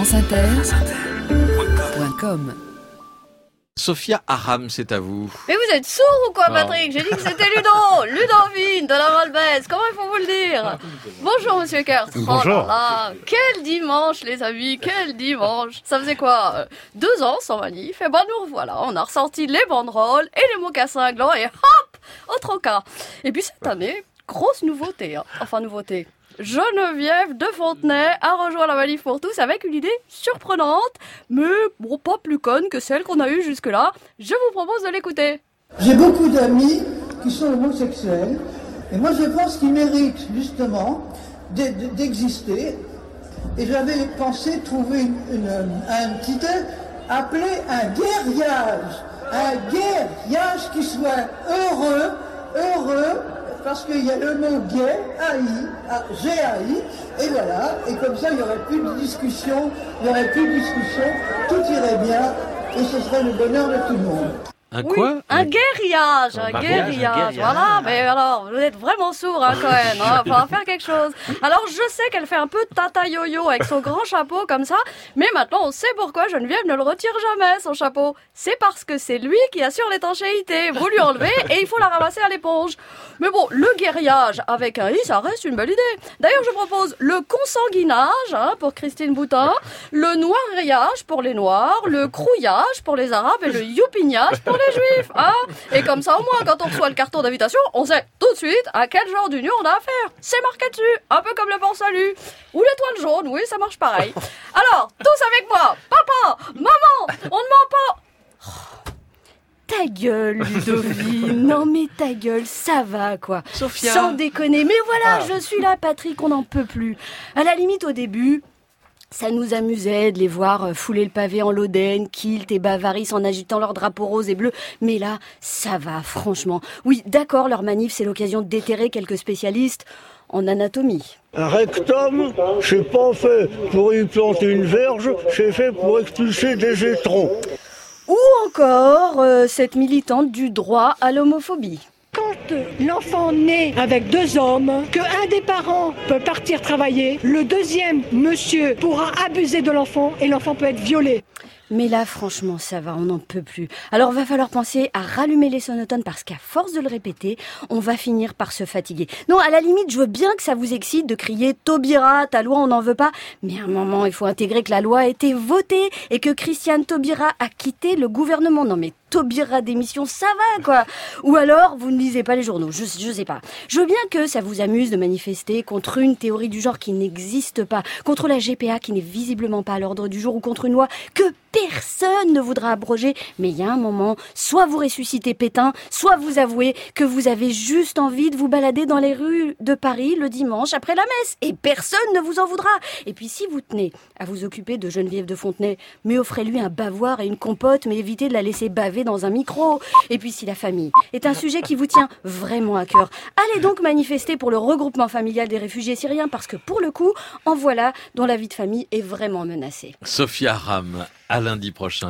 franceinter.com Sophia Aram, c'est à vous. Mais vous êtes sourd ou quoi, Patrick? J'ai dit que c'était Ludo, Ludovine de la Malbaise. Comment il faut vous le dire? Bonjour, Monsieur Kurtz. Bonjour. Oh là là, quel dimanche, les amis, quel dimanche. Ça faisait quoi? Euh, Deux ans sans manif. Et ben nous revoilà. On a ressorti les banderoles et les mocassins glands et hop, au trocas. Et puis cette année, grosse nouveauté. hein. Enfin, nouveauté. Geneviève de Fontenay a rejoint la manif pour tous avec une idée surprenante, mais pas plus conne que celle qu'on a eue jusque-là. Je vous propose de l'écouter. J'ai beaucoup d'amis qui sont homosexuels et moi je pense qu'ils méritent justement d'e- de- d'exister. Et j'avais pensé trouver une- un titre appelé un guerriage. Un guerriage qui soit heureux, parce qu'il y a le mot gay, AI, G-A-I, et voilà. Et comme ça, il n'y aurait plus de discussion, il n'y aurait plus de discussion, tout irait bien et ce serait le bonheur de tout le monde. Un Oui, quoi Un guérillage, un mariage, guérillage. un guérillage. Voilà, mais alors, vous êtes vraiment sourd, hein, Cohen. Hein, va faire quelque chose. Alors, je sais qu'elle fait un peu de tata yo-yo avec son grand chapeau comme ça, mais maintenant, on sait pourquoi Geneviève ne le retire jamais, son chapeau. C'est parce que c'est lui qui assure l'étanchéité. Vous lui enlevez et il faut la ramasser à l'éponge. Mais bon, le guérillage avec un i, ça reste une belle idée. D'ailleurs, je propose le consanguinage hein, pour Christine Boutin, le noirillage pour les noirs, le crouillage pour les arabes et le youpignage pour les juifs. Hein et comme ça, au moins, quand on reçoit le carton d'invitation, on sait tout de suite à quel genre d'union on a affaire. C'est marqué dessus, un peu comme le port salut. Ou l'étoile jaune, oui, ça marche pareil. Alors, tous avec moi, papa, maman, on ne ment pas. Oh, Ta gueule, Ludovine. Non mais ta gueule, ça va quoi. Sophia. Sans déconner. Mais voilà, je suis là, Patrick, on n'en peut plus. À la limite, au début, ça nous amusait de les voir euh, fouler le pavé en Loden, Kilt et Bavaris en agitant leurs drapeaux roses et bleus. Mais là, ça va, franchement. Oui, d'accord, leur manif, c'est l'occasion de déterrer quelques spécialistes en anatomie. Un rectum, c'est pas fait pour y planter une verge, c'est fait pour expulser des étrons. Ou encore euh, cette militante du droit à l'homophobie. L'enfant naît avec deux hommes, que un des parents peut partir travailler, le deuxième monsieur pourra abuser de l'enfant et l'enfant peut être violé. Mais là, franchement, ça va, on n'en peut plus. Alors, va falloir penser à rallumer les sonotones parce qu'à force de le répéter, on va finir par se fatiguer. Non, à la limite, je veux bien que ça vous excite de crier Taubira, ta loi, on n'en veut pas. Mais à un moment, il faut intégrer que la loi a été votée et que Christiane Taubira a quitté le gouvernement. Non, mais Taubira démission, ça va, quoi. Ou alors, vous ne lisez pas les journaux. Je, je sais pas. Je veux bien que ça vous amuse de manifester contre une théorie du genre qui n'existe pas, contre la GPA qui n'est visiblement pas à l'ordre du jour ou contre une loi que personne ne voudra abroger. Mais il y a un moment, soit vous ressuscitez Pétain, soit vous avouez que vous avez juste envie de vous balader dans les rues de Paris le dimanche après la messe. Et personne ne vous en voudra. Et puis si vous tenez à vous occuper de Geneviève de Fontenay, mais offrez-lui un bavoir et une compote, mais évitez de la laisser baver dans un micro. Et puis si la famille est un sujet qui vous tient vraiment à cœur, allez donc manifester pour le regroupement familial des réfugiés syriens, parce que pour le coup, en voilà dont la vie de famille est vraiment menacée. Sophia Aram, à lundi prochain.